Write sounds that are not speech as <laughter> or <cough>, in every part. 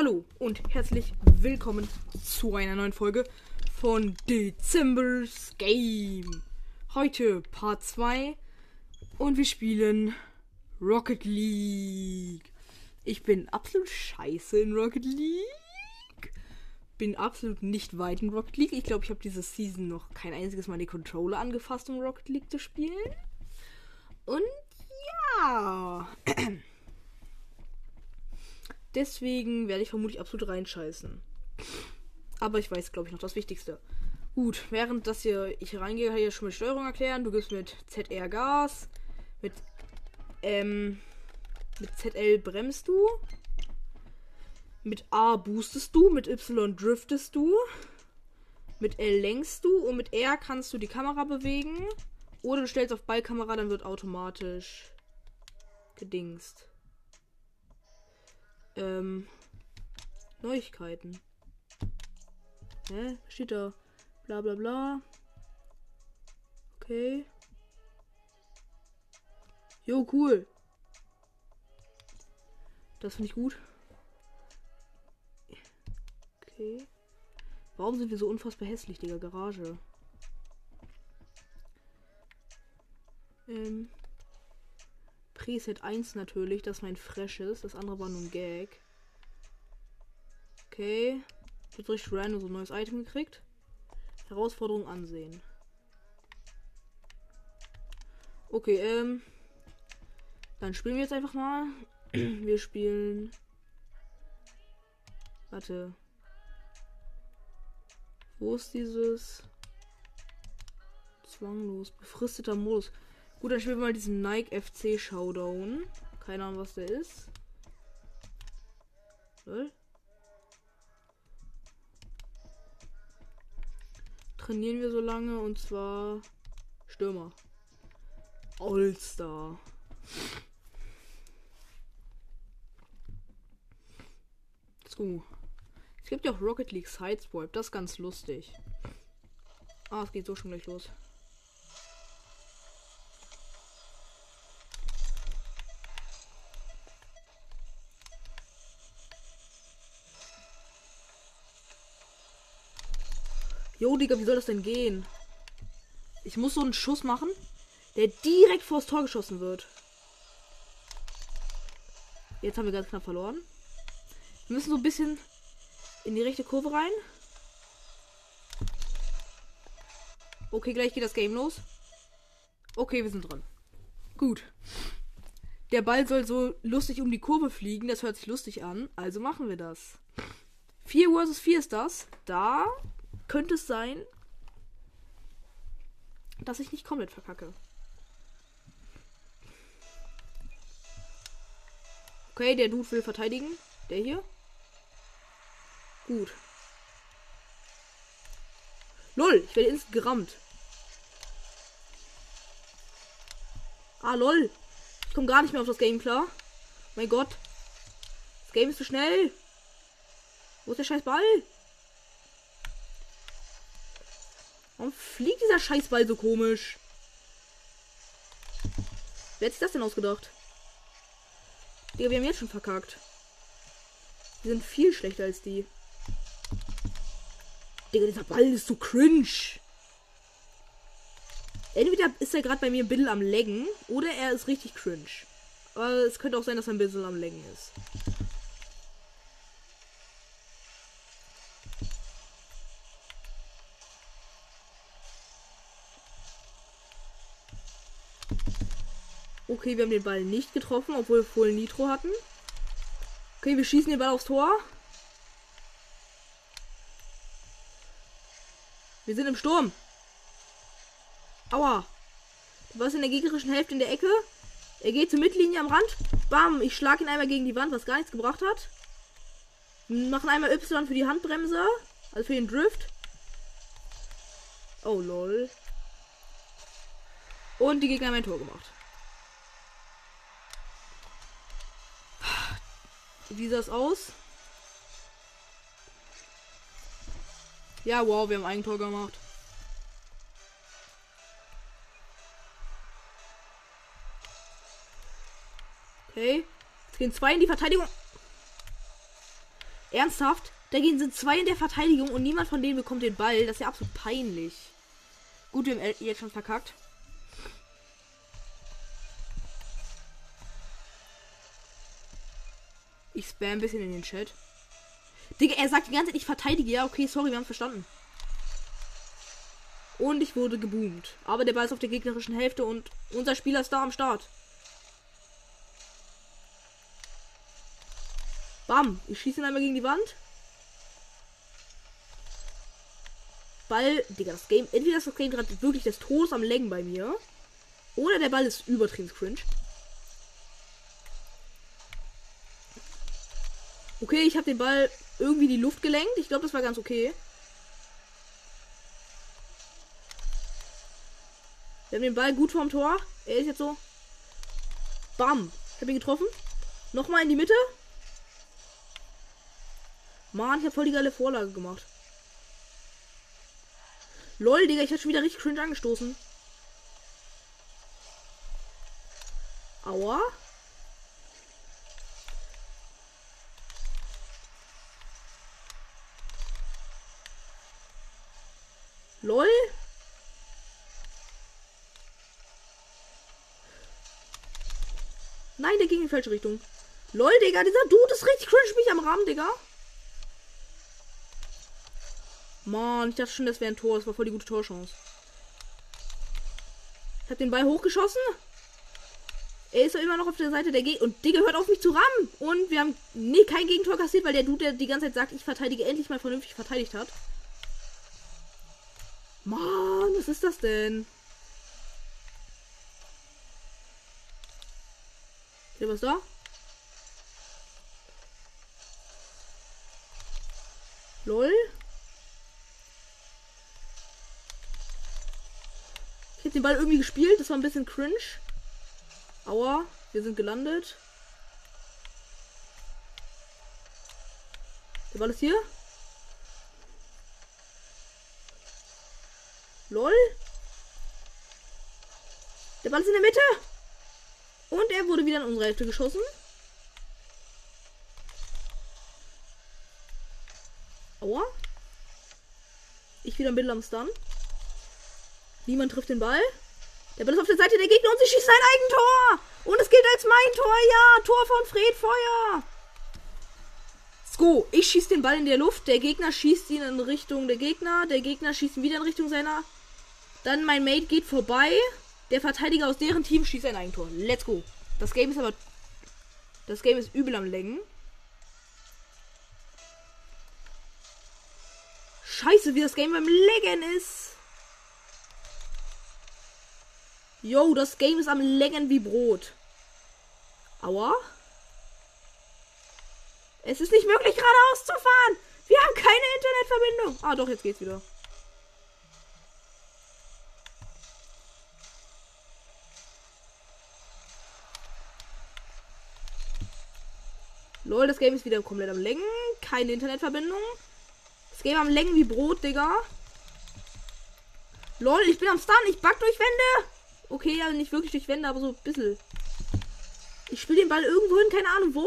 Hallo und herzlich willkommen zu einer neuen Folge von Dezember's Game. Heute Part 2 und wir spielen Rocket League. Ich bin absolut scheiße in Rocket League. Bin absolut nicht weit in Rocket League. Ich glaube, ich habe diese Season noch kein einziges Mal die Controller angefasst, um Rocket League zu spielen. Und ja. <clears throat> Deswegen werde ich vermutlich absolut reinscheißen. Aber ich weiß, glaube ich, noch das Wichtigste. Gut, während das hier ich reingehe, kann ich ja schon mit Steuerung erklären. Du gibst mit ZR Gas, mit ähm, mit ZL bremst du, mit A boostest du, mit Y driftest du, mit L lenkst du und mit R kannst du die Kamera bewegen. Oder du stellst auf Ballkamera, dann wird automatisch gedingst. Ähm. Neuigkeiten. Hä? Steht da. Bla bla bla. Okay. Jo, cool. Das finde ich gut. Okay. Warum sind wir so unfassbar hässlich, Digga? Garage. Ähm. Preset 1 natürlich, das mein Freshes. Das andere war nur ein Gag. Okay. Ich habe richtig random so ein neues Item gekriegt. Herausforderung ansehen. Okay, ähm. Dann spielen wir jetzt einfach mal. <clears throat> wir spielen. Warte. Wo ist dieses? Zwanglos. Befristeter Modus. Gut, dann spielen wir mal diesen Nike FC Showdown. Keine Ahnung, was der ist. Lol. Trainieren wir so lange und zwar Stürmer. Allstar. So. Es gibt ja auch Rocket League Sideswipe. Das ist ganz lustig. Ah, es geht so schon gleich los. Jo, Digga, wie soll das denn gehen? Ich muss so einen Schuss machen, der direkt vors Tor geschossen wird. Jetzt haben wir ganz knapp verloren. Wir müssen so ein bisschen in die rechte Kurve rein. Okay, gleich geht das Game los. Okay, wir sind dran. Gut. Der Ball soll so lustig um die Kurve fliegen. Das hört sich lustig an. Also machen wir das. 4 vs 4 ist das. Da könnte es sein, dass ich nicht komplett verkacke. Okay, der Dude will verteidigen. Der hier. Gut. Lol, ich werde instant gerammt. Ah, lol. Ich komme gar nicht mehr auf das Game klar. Mein Gott. Das Game ist zu schnell. Wo ist der scheiß Ball? Warum fliegt dieser Scheißball so komisch? Wer hat sich das denn ausgedacht? Digga, wir haben jetzt schon verkackt. Wir sind viel schlechter als die. Digga, dieser Ball ist so cringe. Entweder ist er gerade bei mir ein bisschen am Leggen oder er ist richtig cringe. Aber es könnte auch sein, dass er ein bisschen am Leggen ist. Okay, wir haben den Ball nicht getroffen, obwohl wir voll Nitro hatten. Okay, wir schießen den Ball aufs Tor. Wir sind im Sturm. Aua. Du warst in der gegnerischen Hälfte in der Ecke. Er geht zur Mittellinie am Rand. Bam. Ich schlage ihn einmal gegen die Wand, was gar nichts gebracht hat. Machen einmal Y für die Handbremse. Also für den Drift. Oh lol. Und die Gegner haben ein Tor gemacht. Wie sah es aus? Ja, wow, wir haben ein Tor gemacht. Okay. Jetzt gehen zwei in die Verteidigung. Ernsthaft? Da gehen sind zwei in der Verteidigung und niemand von denen bekommt den Ball. Das ist ja absolut peinlich. Gut, wir haben jetzt schon verkackt. Ich spam ein bisschen in den Chat. Digga, er sagt die ganze Zeit, ich verteidige. Ja, okay, sorry, wir haben verstanden. Und ich wurde geboomt. Aber der Ball ist auf der gegnerischen Hälfte und unser Spieler ist da am Start. Bam. Ich schieße ihn einmal gegen die Wand. Ball. Digga, das Game. Entweder ist das Game gerade wirklich des Todes am Längen bei mir. Oder der Ball ist übertrieben cringe. Okay, ich habe den Ball irgendwie die Luft gelenkt. Ich glaube, das war ganz okay. Wir haben den Ball gut vorm Tor. Er ist jetzt so. Bam. Ich habe ihn getroffen. Nochmal in die Mitte. Mann, ich habe voll die geile Vorlage gemacht. Lol, Digga, ich hatte schon wieder richtig cringe angestoßen. Aua. Lol. Nein, der ging in die falsche Richtung. Lol, Digga, dieser Dude ist richtig cringe mich am Rahmen, Digga. Mann, ich dachte schon, das wäre ein Tor. Das war voll die gute Torchance. Ich hab den Ball hochgeschossen. Er ist ja immer noch auf der Seite der Gegner. Und Digga hört auf mich zu rammen. Und wir haben nee, kein Gegentor kassiert, weil der Dude, der die ganze Zeit sagt, ich verteidige, endlich mal vernünftig verteidigt hat. Mann, was ist das denn? Ist was da? Lol. Ich hab den Ball irgendwie gespielt. Das war ein bisschen cringe. Aua, wir sind gelandet. Der Ball ist hier. Lol. Der Ball ist in der Mitte. Und er wurde wieder in unsere Hälfte geschossen. Aua. Ich wieder ein bisschen am Stun. Niemand trifft den Ball. Der Ball ist auf der Seite der Gegner und sie schießt sein Eigentor. Und es gilt als mein Tor. Ja, Tor von Fred Feuer. Go. Ich schieße den Ball in der Luft. Der Gegner schießt ihn in Richtung der Gegner. Der Gegner schießt ihn wieder in Richtung seiner dann mein Mate geht vorbei. Der Verteidiger aus deren Team schießt ein Eigentor. Let's go. Das Game ist aber. Das Game ist übel am Längen. Scheiße, wie das Game beim Legen ist. Yo, das Game ist am Längen wie Brot. Aua. Es ist nicht möglich, geradeaus zu fahren. Wir haben keine Internetverbindung. Ah, doch, jetzt geht's wieder. Lol, das Game ist wieder komplett am Längen. Keine Internetverbindung. Das Game am Längen wie Brot, Digga. Lol, ich bin am Stun. Ich back durch Wände. Okay, ja, nicht wirklich durch Wände, aber so ein bisschen. Ich spiele den Ball irgendwo hin, keine Ahnung wo.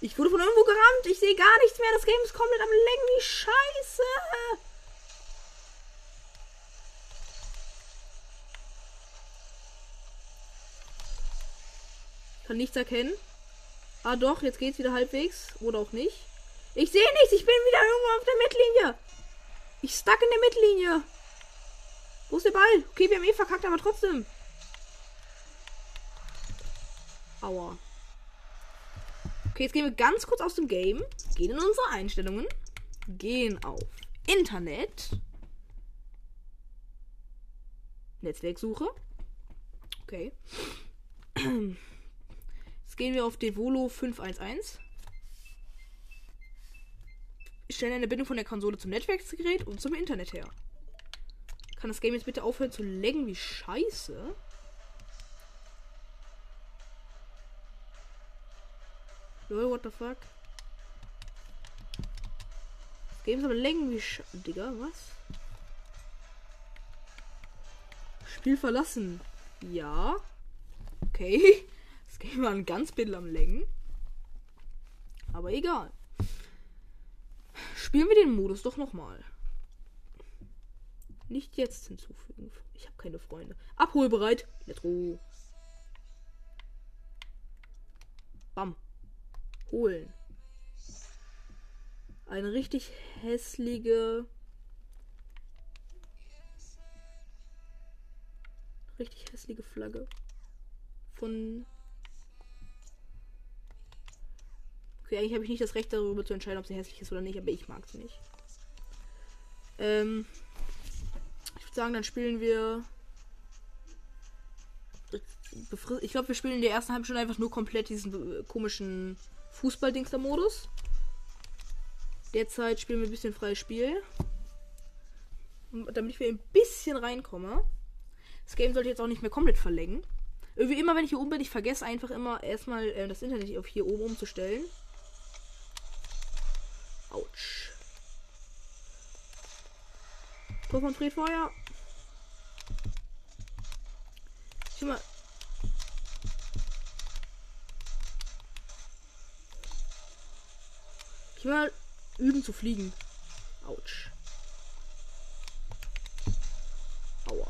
Ich wurde von irgendwo gerammt. Ich sehe gar nichts mehr. Das Game ist komplett am Längen. Wie scheiße. Kann nichts erkennen. Ah doch, jetzt geht's wieder halbwegs. Oder auch nicht. Ich sehe nichts. Ich bin wieder irgendwo auf der Mittellinie. Ich stuck in der Mittellinie. Wo ist der Ball? Okay, wir haben eh verkackt, aber trotzdem. Aua. Okay, jetzt gehen wir ganz kurz aus dem Game. Gehen in unsere Einstellungen. Gehen auf Internet. Netzwerksuche. Okay. <clears throat> gehen wir auf Devolo 511. Ich stelle eine Bindung von der Konsole zum Netzwerkgerät und zum Internet her. Kann das Game jetzt bitte aufhören zu laggen wie scheiße? Lol, what the fuck? Das Game ist aber laggen wie scheiße. Digga, was? Spiel verlassen. Ja. Okay. <laughs> Das Game war ein ganz bisschen am Längen. Aber egal. Spielen wir den Modus doch nochmal. Nicht jetzt hinzufügen. Ich habe keine Freunde. Abholbereit. Let's go. Bam. Holen. Eine richtig hässliche. Richtig hässliche Flagge. Von. Okay, eigentlich habe ich nicht das Recht darüber zu entscheiden, ob sie hässlich ist oder nicht, aber ich mag sie nicht. Ähm. Ich würde sagen, dann spielen wir ich glaube, wir spielen in der ersten halben Stunde einfach nur komplett diesen äh, komischen Fußball-Dingster-Modus. Derzeit spielen wir ein bisschen freies Spiel. Damit ich ein bisschen reinkomme. Das Game sollte jetzt auch nicht mehr komplett verlängern. Irgendwie immer, wenn ich hier oben bin, ich vergesse einfach immer erstmal äh, das Internet auf hier oben umzustellen. Autsch. Tor von Fred Feuer. Ich mal, will mal üben zu fliegen. Autsch. Aua.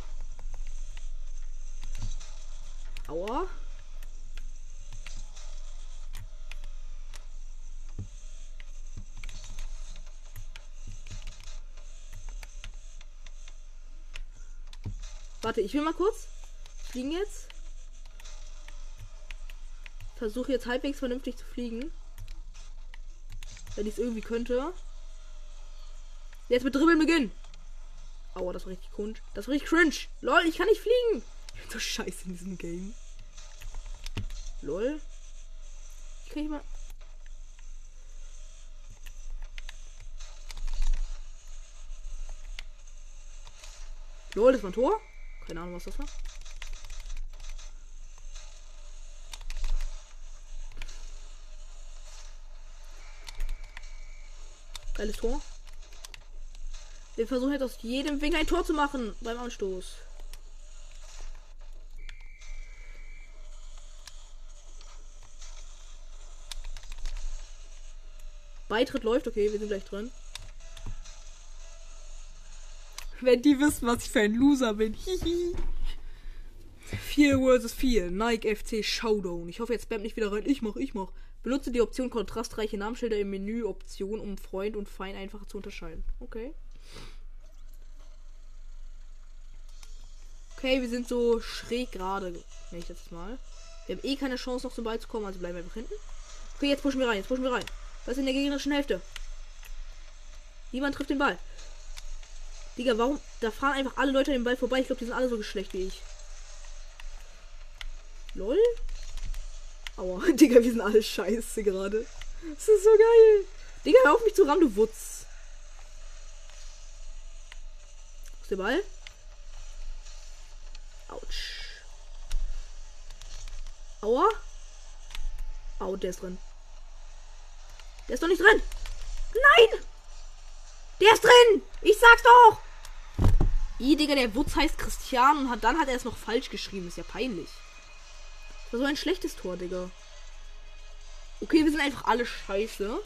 Aua. Warte, ich will mal kurz fliegen jetzt. Versuche jetzt halbwegs vernünftig zu fliegen. Wenn ich es irgendwie könnte. Jetzt mit Dribbeln beginnen. Aua, das war richtig cringe. Das war richtig cringe. Lol, ich kann nicht fliegen. Ich bin so scheiße in diesem Game. Lol. Ich kann nicht mal. Lol, das war ein Tor? Keine Ahnung, was das war. Geiles Tor. Wir versuchen jetzt aus jedem Winkel ein Tor zu machen beim Anstoß. Beitritt läuft, okay, wir sind gleich drin. Wenn die wissen, was ich für ein Loser bin. Hihi. 4 vs 4. Nike FC Showdown. Ich hoffe, jetzt spammt nicht wieder rein. Ich mach, ich mach. Benutze die Option kontrastreiche Namensschilder im Menü Option, um Freund und Feind einfacher zu unterscheiden. Okay. Okay, wir sind so schräg gerade. Nenne ich das mal. Wir haben eh keine Chance noch zum Ball zu kommen, also bleiben wir einfach hinten. Okay, jetzt pushen wir rein, jetzt pushen wir rein. Was ist in der gegnerischen Hälfte? Niemand trifft den Ball. Digga, warum? Da fahren einfach alle Leute an den Ball vorbei. Ich glaube, die sind alle so geschlecht wie ich. Lol. Aua, <laughs> Digga, wir sind alle scheiße gerade. Das ist so geil. Digga, hör auf mich zu ran, du Wutz. Wo ist der Ball? Autsch. Aua. Au, der ist drin. Der ist doch nicht drin. Nein! Der ist drin! Ich sag's doch! I, Digga, der Wutz heißt Christian und hat, dann hat er es noch falsch geschrieben. Ist ja peinlich. Das war so ein schlechtes Tor, Digga. Okay, wir sind einfach alle scheiße.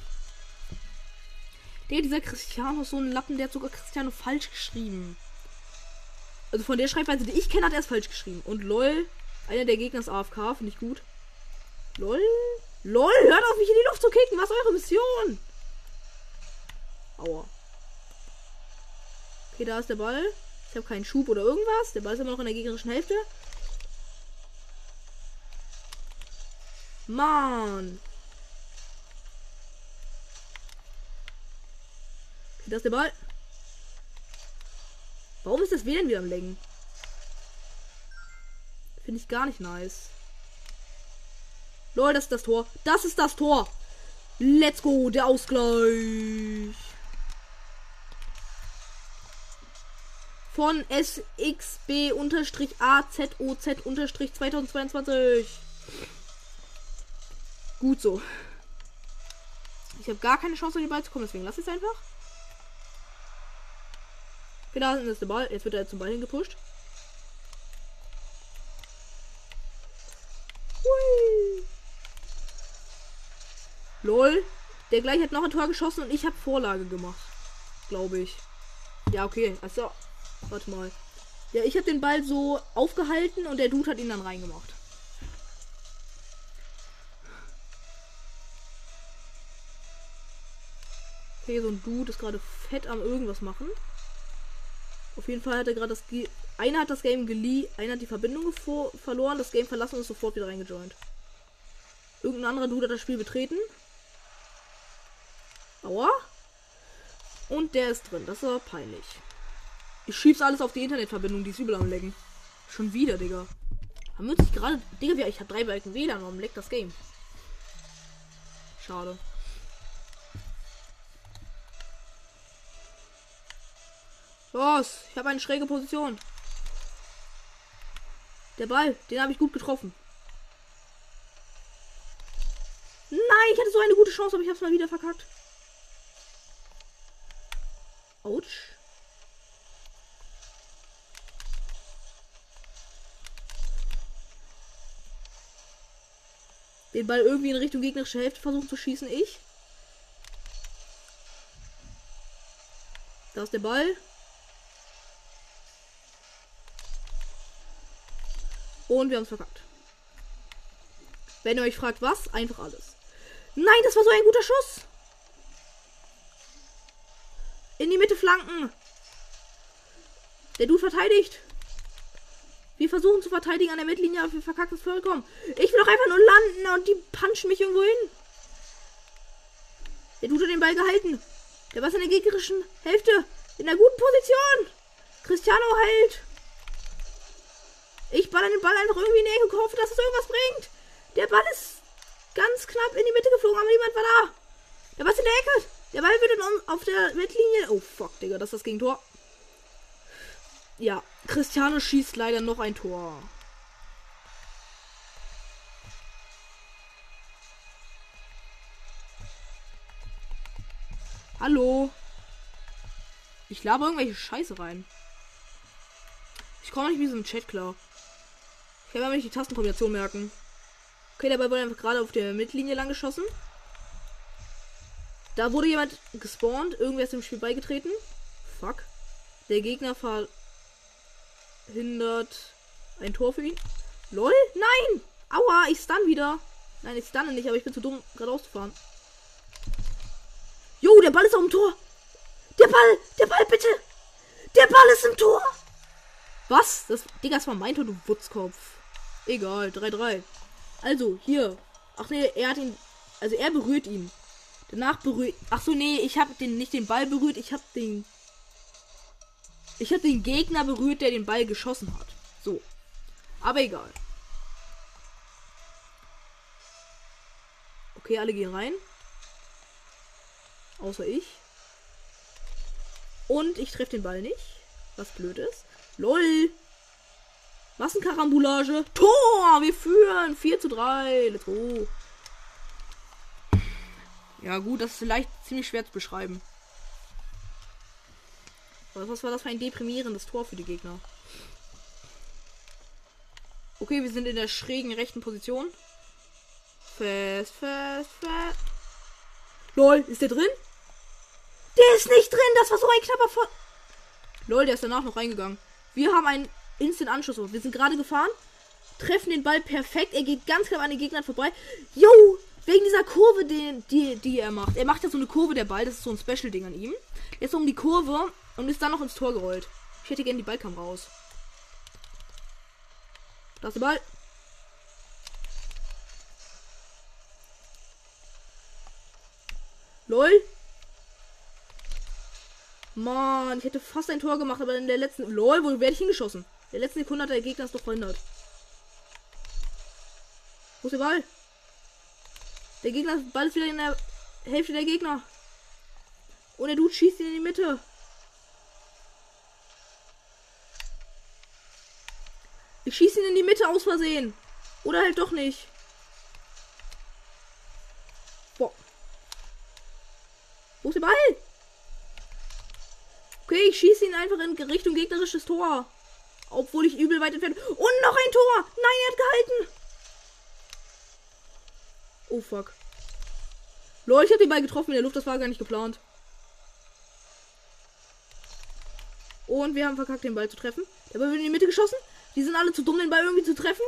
Digga, dieser Cristiano ist so ein Lappen, der hat sogar Cristiano falsch geschrieben. Also von der Schreibweise, die ich kenne, hat er es falsch geschrieben. Und lol, einer der Gegner ist AFK, finde ich gut. Lol. Lol, hört auf mich in die Luft zu kicken. Was ist eure Mission? Aua. Okay, da ist der Ball. Ich habe keinen Schub oder irgendwas. Der Ball ist immer noch in der gegnerischen Hälfte. Mann. Das ist der Ball. Warum ist das WLAN wieder am Lenken? Finde ich gar nicht nice. Lol, das ist das Tor. Das ist das Tor. Let's go, der Ausgleich. von SXB-AZOZ-2022. Gut so. Ich habe gar keine Chance, an den Ball zu kommen, deswegen lass ich es einfach. Okay, da ist der Ball. Jetzt wird er zum Ball hingepusht. Lol. Der gleich hat noch ein Tor geschossen und ich habe Vorlage gemacht. Glaube ich. Ja, okay. Also warte mal. Ja, ich habe den Ball so aufgehalten und der Dude hat ihn dann reingemacht. Okay, so ein Dude ist gerade fett am irgendwas machen. Auf jeden Fall hat er gerade das. Ge einer hat das Game geliehen, einer hat die Verbindung verloren, das Game verlassen und ist sofort wieder reingejoint. Irgendein anderer Dude hat das Spiel betreten. Aua. Und der ist drin. Das aber peinlich. Ich schieb's alles auf die Internetverbindung, die ist übel am Lecken. Schon wieder, Digga. Haben wir uns gerade. Digga, ich hab drei Balken WLAN, warum leckt das Game? Schade. Los, ich habe eine schräge Position. Der Ball, den habe ich gut getroffen. Nein, ich hatte so eine gute Chance, aber ich habe es mal wieder verkackt. Autsch. Den Ball irgendwie in Richtung gegnerische Hälfte versuchen zu schießen, ich. Da ist der Ball. Und wir haben es verkackt. Wenn ihr euch fragt, was, einfach alles. Nein, das war so ein guter Schuss. In die Mitte flanken. Der Dude verteidigt. Wir versuchen zu verteidigen an der Mittellinie, aber wir verkacken es vollkommen. Ich will doch einfach nur landen und die punchen mich irgendwo hin. Der Dude hat den Ball gehalten. Der war in der gegnerischen Hälfte. In einer guten Position. Cristiano hält. Ich baller den Ball einfach irgendwie näher gehofft, dass es irgendwas bringt. Der Ball ist ganz knapp in die Mitte geflogen, aber niemand war da. Der ist in der Ecke. Der Ball wird dann auf der Mittellinie. Oh fuck, Digga, das ist das Gegentor. Ja, Cristiano schießt leider noch ein Tor. Hallo. Ich laber irgendwelche Scheiße rein. Ich komme nicht so ein Chat klar. Ich kann mir nicht die Tastenkombination merken. Okay, dabei wurde einfach gerade auf der Mittellinie lang geschossen. Da wurde jemand gespawnt. Irgendwer ist im Spiel beigetreten. Fuck. Der Gegner verhindert ein Tor für ihn. LOL? Nein! Aua, ich stun wieder. Nein, ich stunne nicht, aber ich bin zu dumm, gerade auszufahren. Jo, der Ball ist auf dem Tor. Der Ball, der Ball, bitte. Der Ball ist im Tor. Was? Das, Digga, das war mein Tor, du Wutzkopf. Egal, 3-3. Also, hier. Ach nee, er hat ihn. Also er berührt ihn. Danach berührt. Ach so, nee, ich habe den nicht den Ball berührt, ich habe den. Ich habe den Gegner berührt, der den Ball geschossen hat. So. Aber egal. Okay, alle gehen rein. Außer ich. Und ich treffe den Ball nicht. Was blöd ist. LOL. Massenkarambolage. Tor! Wir führen. 4 zu 3. Let's go. Ja, gut, das ist vielleicht ziemlich schwer zu beschreiben. Was war das für ein deprimierendes Tor für die Gegner? Okay, wir sind in der schrägen rechten Position. Fest, fest, fest. Lol, ist der drin? Der ist nicht drin, das war so ein knapper Ver Lol, der ist danach noch reingegangen. Wir haben einen Instant Anschluss. Wir sind gerade gefahren, treffen den Ball perfekt. Er geht ganz knapp an den Gegnern vorbei. Yo, wegen dieser Kurve, die, die, die er macht. Er macht ja so eine Kurve, der Ball. Das ist so ein Special-Ding an ihm. Ist um die Kurve und ist dann noch ins Tor gerollt. Ich hätte gerne die Ballkam raus. Da ist der Ball. LOL. Mann, ich hätte fast ein Tor gemacht, aber in der letzten. LOL, wo werde ich hingeschossen? Der letzten Sekunde hat der Gegner es doch verhindert. Wo ist der Ball? Der Gegner, Ball ist wieder in der Hälfte der Gegner. Und der Dude schießt ihn in die Mitte. Ich schieße ihn in die Mitte aus Versehen. Oder halt doch nicht. Boah. Wo ist der Ball? Okay, ich schieße ihn einfach in Richtung gegnerisches Tor. Obwohl ich übel weit entfernt. Und noch ein Tor! Nein, er hat gehalten! Oh fuck. Lol, ich hab den Ball getroffen in der Luft, das war gar nicht geplant. Und wir haben verkackt, den Ball zu treffen. Der Ball wird in die Mitte geschossen. Die sind alle zu dumm, den Ball irgendwie zu treffen.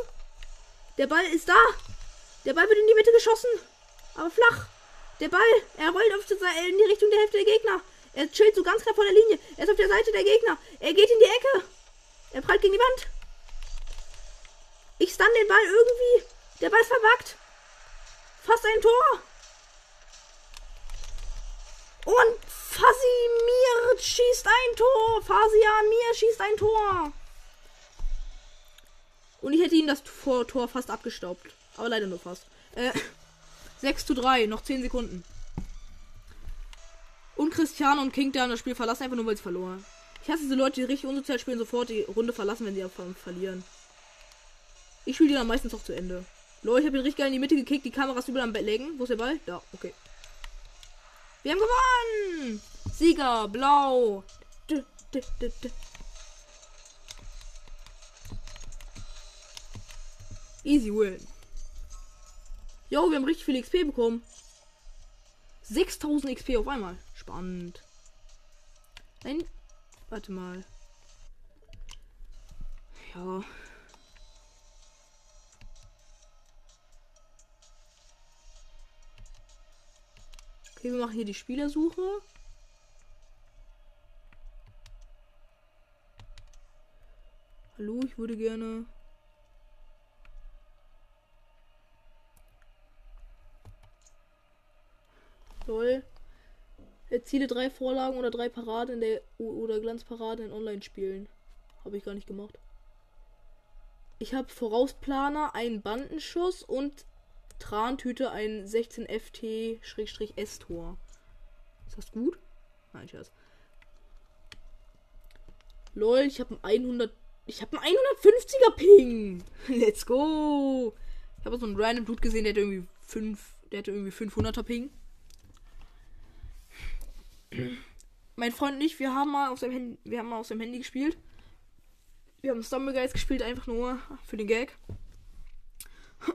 Der Ball ist da. Der Ball wird in die Mitte geschossen. Aber flach. Der Ball, er rollt auf die, in die Richtung der Hälfte der Gegner. Er chillt so ganz knapp vor der Linie. Er ist auf der Seite der Gegner. Er geht in die Ecke. Er prallt gegen die Wand. Ich stun den Ball irgendwie. Der Ball ist verbuggt. Fast ein Tor. Und Fasimir schießt ein Tor. Fasian Mir schießt ein Tor. Und ich hätte ihn das Tor fast abgestaubt. Aber leider nur fast. Äh, <laughs> 6 zu 3, noch 10 Sekunden. Und Cristiano und King, der das Spiel verlassen, einfach nur weil sie verloren. Ich hasse diese Leute, die richtig unsozial spielen, sofort die Runde verlassen, wenn sie verlieren. Ich spiele die dann meistens auch zu Ende. Leute, ich habe ihn richtig geil in die Mitte gekickt, die Kameras überall am Bett legen. Wo ist der Ball? Da, okay. Wir haben gewonnen! Sieger, blau. D -d -d Easy win. Jo, wir haben richtig viel XP bekommen. 6000 XP auf einmal. Spannend. Nein. Warte mal. Ja. Okay, wir machen hier die Spielersuche. Hallo, ich würde gerne. Lol. Erziele drei Vorlagen oder drei Paraden in der oder Glanzparaden in Online-Spielen. Habe ich gar nicht gemacht. Ich habe Vorausplaner, einen Bandenschuss und Trantüte ein 16 FT-S-Tor. Ist das gut? Nein, Scherz. Lol, ich habe einen 100. Ich habe einen 150er Ping. <laughs> Let's go. Ich habe so einen random Dude gesehen, der hat irgendwie 5. Der hatte irgendwie 500er Ping. Mein Freund und ich, wir haben mal auf seinem Handy, wir haben mal auf seinem Handy gespielt. Wir haben Stumbleguys gespielt, einfach nur für den Gag.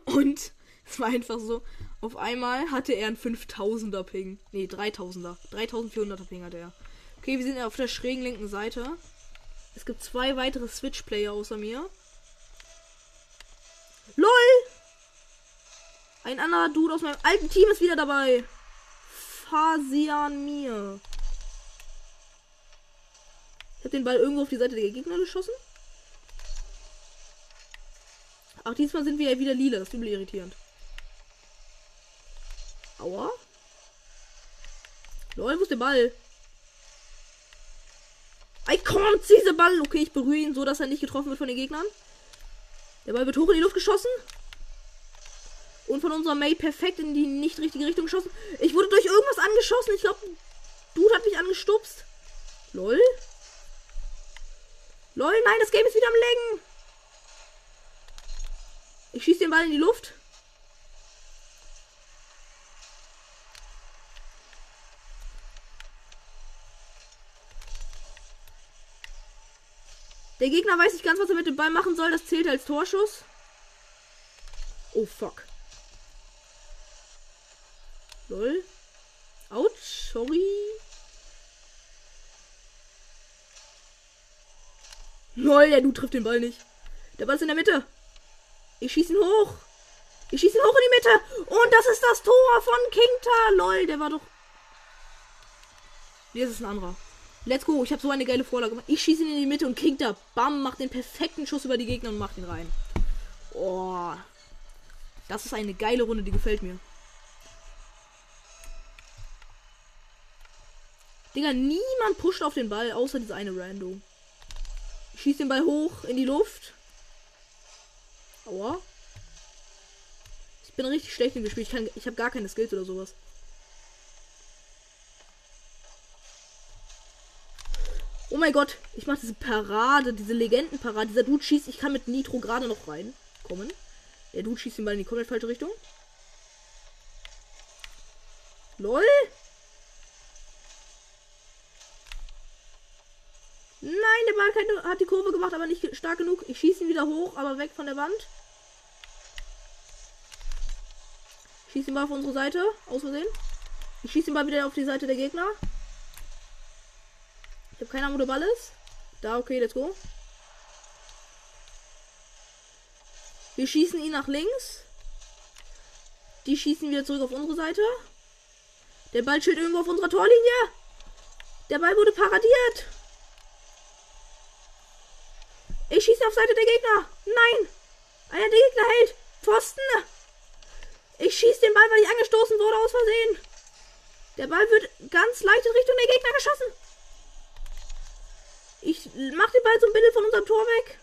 Und es war einfach so, auf einmal hatte er einen 5000er Ping. Nee, 3000er. 3400er Ping hatte er. Okay, wir sind auf der schrägen linken Seite. Es gibt zwei weitere Switch-Player außer mir. LOL! Ein anderer Dude aus meinem alten Team ist wieder dabei. Fasian mir. Ich habe den Ball irgendwo auf die Seite der Gegner geschossen. Auch diesmal sind wir ja wieder lila. Das ist übel irritierend. Aua. Lol, wo ist der Ball? Ey, kommt dieser Ball. Okay, ich berühre ihn so, dass er nicht getroffen wird von den Gegnern. Der Ball wird hoch in die Luft geschossen. Und von unserer May perfekt in die nicht richtige Richtung geschossen. Ich wurde durch irgendwas angeschossen. Ich glaube, Dude hat mich angestupst. Lol. Lol, nein, das Game ist wieder am Legen. Ich schieße den Ball in die Luft. Der Gegner weiß nicht ganz, was er mit dem Ball machen soll. Das zählt als Torschuss. Oh, fuck. Lol. Autsch, sorry. Lol, der du trifft den Ball nicht. Der Ball ist in der Mitte. Ich schieße ihn hoch. Ich schieße ihn hoch in die Mitte. Und das ist das Tor von Kingta. Lol, der war doch. Das ist ein anderer. Let's go. Ich habe so eine geile Vorlage gemacht. Ich schieße ihn in die Mitte und Kingta, bam, macht den perfekten Schuss über die Gegner und macht ihn rein. Oh. Das ist eine geile Runde, die gefällt mir. Digga, niemand pusht auf den Ball, außer dieser eine Rando. Ich schieße den Ball hoch in die Luft. Aua. Ich bin richtig schlecht im Spiel. Ich, kann, ich habe gar keine Skills oder sowas. Oh mein Gott, ich mache diese Parade, diese Legendenparade. Dieser Dude schießt, ich kann mit Nitro gerade noch reinkommen. Der Dude schießt den Ball in die komplett falsche Richtung. LOL. Nein, der Ball hat die Kurve gemacht, aber nicht stark genug. Ich schieße ihn wieder hoch, aber weg von der Wand. Schieße ihn mal auf unsere Seite. Aus Versehen. Ich schieße ihn mal wieder auf die Seite der Gegner. Ich habe keine Ahnung, wo der Ball ist. Da, okay, let's go. Wir schießen ihn nach links. Die schießen wieder zurück auf unsere Seite. Der Ball steht irgendwo auf unserer Torlinie. Der Ball wurde paradiert. Ich schieße auf Seite der Gegner. Nein. Einer der Gegner hält. Pfosten. Ich schieße den Ball, weil ich angestoßen wurde aus Versehen. Der Ball wird ganz leicht in Richtung der Gegner geschossen. Ich mach den Ball so ein bisschen von unserem Tor weg.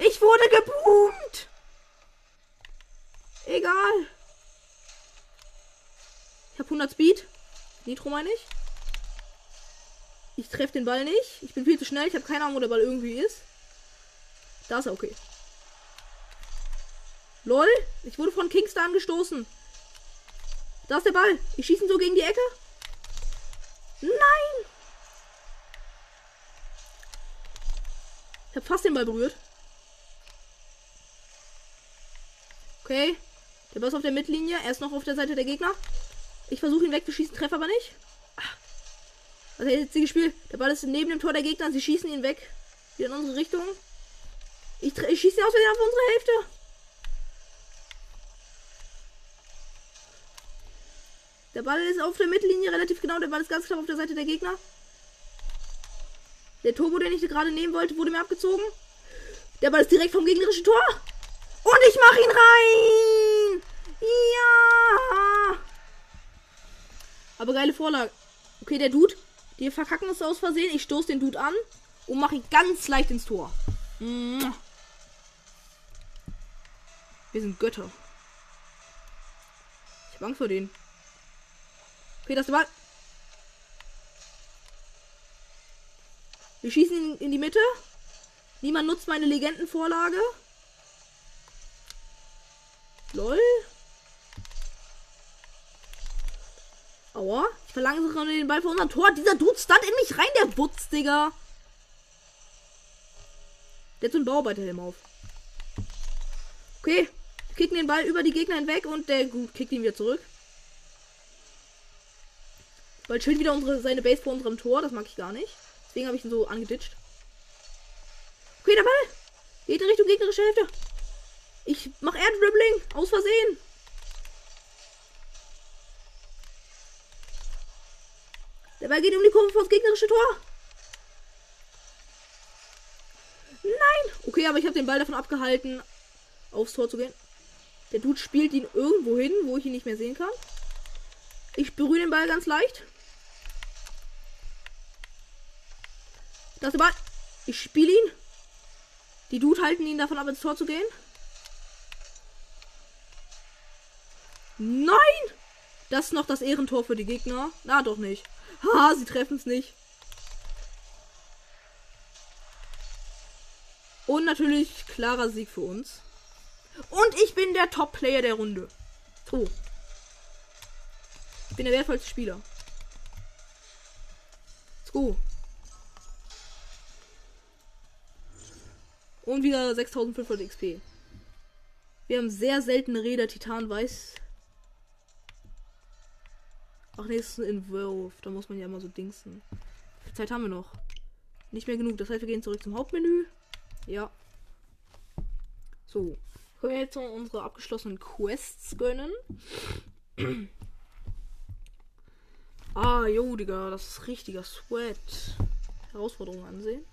Ich wurde geboomt. Egal. Ich habe 100 Speed. Nitro meine ich. Ich treffe den Ball nicht. Ich bin viel zu schnell. Ich habe keine Ahnung, wo der Ball irgendwie ist. Da ist er, okay. Lol. Ich wurde von Kingstar angestoßen. Da ist der Ball. Ich schieße ihn so gegen die Ecke. Nein! Ich habe fast den Ball berührt. Okay. Der Ball ist auf der Mittellinie. Er ist noch auf der Seite der Gegner. Ich versuche ihn wegzuschießen, treffe aber nicht. Jetzt sie gespielt. Der Ball ist neben dem Tor der Gegner. Sie schießen ihn weg. Wieder in unsere Richtung. Ich, ich schieße ihn aus auf unsere Hälfte. Der Ball ist auf der Mittellinie relativ genau. Der Ball ist ganz klar auf der Seite der Gegner. Der Turbo, den ich gerade nehmen wollte, wurde mir abgezogen. Der Ball ist direkt vom gegnerischen Tor. Und ich mache ihn rein. Ja. Aber geile Vorlage. Okay, der Dude. Die verkacken es aus Versehen. Ich stoße den Dude an und mache ihn ganz leicht ins Tor. Wir sind Götter. Ich habe Angst vor denen. Okay, das war. Wir schießen ihn in die Mitte. Niemand nutzt meine Legendenvorlage. Lol. Aua. Ich verlangsache den Ball vor unserem Tor. Dieser Dude stand in mich rein, der Butz, Digga. Der hat so einen Bauarbeiterhelm auf. Okay. Kicken den Ball über die Gegner hinweg und der gut kickt ihn wieder zurück. Weil chillt wieder unsere, seine Base vor unserem Tor. Das mag ich gar nicht. Deswegen habe ich ihn so angeditscht. Okay, der Ball. Geht in Richtung gegnerische Hälfte. Ich mache Air Dribbling. Aus Versehen. Der Ball geht um die Kurve vor das gegnerische Tor. Nein. Okay, aber ich habe den Ball davon abgehalten, aufs Tor zu gehen. Der Dude spielt ihn irgendwo hin, wo ich ihn nicht mehr sehen kann. Ich berühre den Ball ganz leicht. Das ist der Ball. Ich spiele ihn. Die Dude halten ihn davon ab, ins Tor zu gehen. Nein! Das ist noch das Ehrentor für die Gegner. Na, doch nicht. Ha, sie treffen es nicht. Und natürlich klarer Sieg für uns. Und ich bin der Top-Player der Runde. So. Ich bin der wertvollste Spieler. Let's go. Und wieder 6500 XP. Wir haben sehr seltene Räder, Titan weiß. Ach nee, ist ein Entwurf. Da muss man ja immer so dingsen. Wie viel Zeit haben wir noch? Nicht mehr genug. Das heißt, wir gehen zurück zum Hauptmenü. Ja. So. Können wir jetzt noch unsere abgeschlossenen Quests gönnen? ah, jo, Digga. Das ist richtiger Sweat. Herausforderungen ansehen.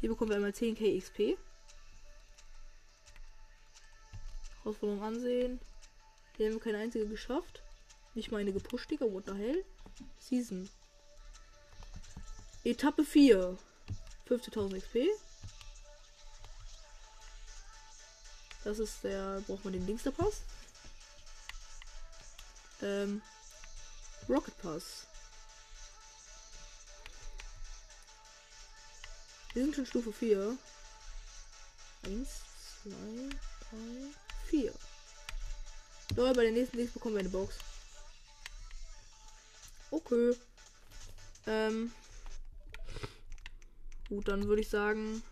Hier bekommen wir einmal 10k XP. Herausforderung ansehen. Hier haben wir keine einzige geschafft. Nicht meine gepusht, Digga. What the hell? Season. Etappe 4. 15.000 XP. Das ist der. Braucht man den Linkster Pass? Ähm. Rocket Pass. Wir sind schon Stufe 4. 1, 2, 3, 4. So, bei den nächsten Dings bekommen wir eine Box. Okay. Ähm. Gut, dann würde ich sagen,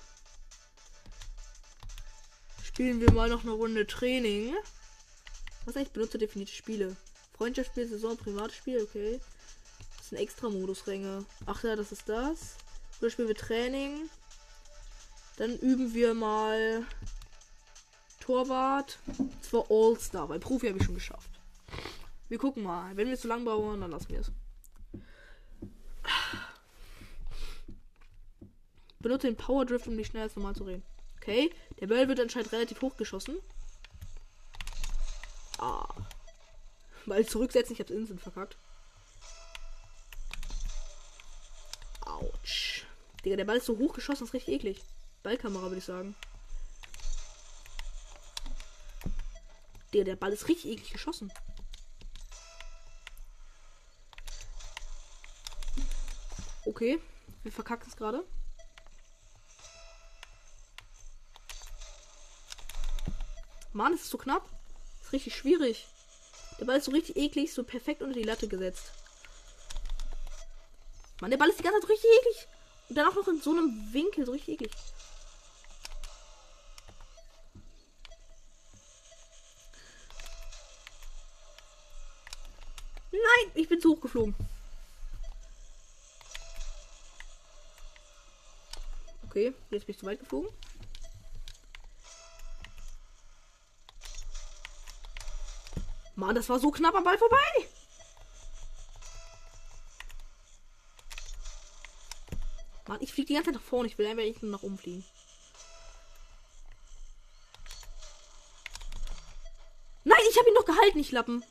spielen wir mal noch eine Runde Training. Was eigentlich benutzerdefinierte Spiele? Freundschaftsspiel, Saison, Privatspiel, okay. Das sind extra Modusränge. Ach ja, das ist das. Oder spielen wir Training. Dann üben wir mal Torwart. Zwar All-Star, weil Profi habe ich schon geschafft. Wir gucken mal. Wenn wir zu lang brauchen, dann lassen wir es. Benutze den Power Drift, um dich schnell als normal zu reden. Okay. Der Ball wird anscheinend relativ hoch geschossen. Ah. Weil zurücksetzen, ich hab's instant verkackt. Autsch. Digga, der Ball ist so hoch geschossen, ist richtig eklig. Ballkamera, würde ich sagen. Digga, der Ball ist richtig eklig geschossen. Okay, wir verkacken es gerade. Mann, ist so knapp. Ist richtig schwierig. Der Ball ist so richtig eklig, so perfekt unter die Latte gesetzt. Mann, der Ball ist die ganze Zeit richtig eklig. Und dann auch noch in so einem Winkel, so richtig eklig. Nein, ich bin zu hoch geflogen. Okay, jetzt bin ich zu weit geflogen. Mann, das war so knapp am Ball vorbei. Mann, ich fliege die ganze Zeit nach vorne. Ich will einfach nur nach oben fliegen. Nein, ich habe ihn noch gehalten, ich Lappen.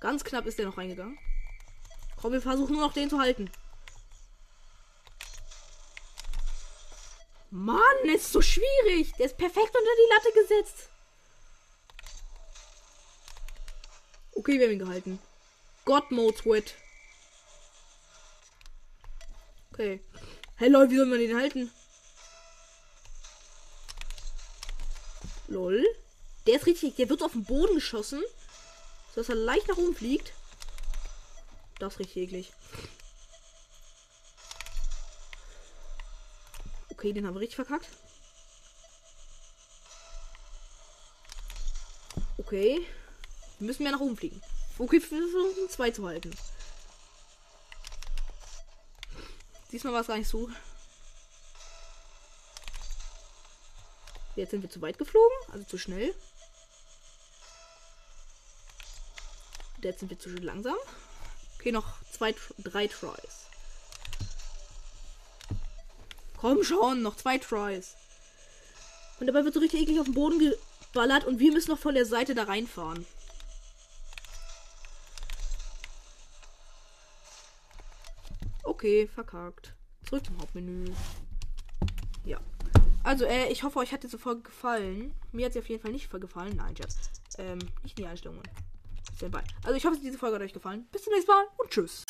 Ganz knapp ist der noch reingegangen. Komm, wir versuchen nur noch den zu halten. Mann, ist so schwierig. Der ist perfekt unter die Latte gesetzt. Okay, wir haben ihn gehalten. God Mode Sweat. Okay. Hey Leute, wie soll man den halten? Lol. Der ist richtig. Der wird auf den Boden geschossen. So dass er leicht nach oben fliegt. Das ist richtig eklig. Okay, den haben wir richtig verkackt. Okay. Wir müssen mehr nach oben fliegen. Okay, wir versuchen zwei zu halten. Diesmal war es gar nicht so. Jetzt sind wir zu weit geflogen, also zu schnell. Jetzt sind wir zu langsam. Okay, noch zwei, drei Tries. Komm schon, noch zwei Tries. Und dabei wird so richtig eklig auf den Boden geballert und wir müssen noch von der Seite da reinfahren. Okay, verkackt. Zurück zum Hauptmenü. Ja. Also, äh, ich hoffe, euch hat diese Folge gefallen. Mir hat sie auf jeden Fall nicht gefallen. Nein, Schatz. Ähm, nicht in die Einstellungen. Also, ich hoffe, diese Folge hat euch gefallen. Bis zum nächsten Mal und tschüss.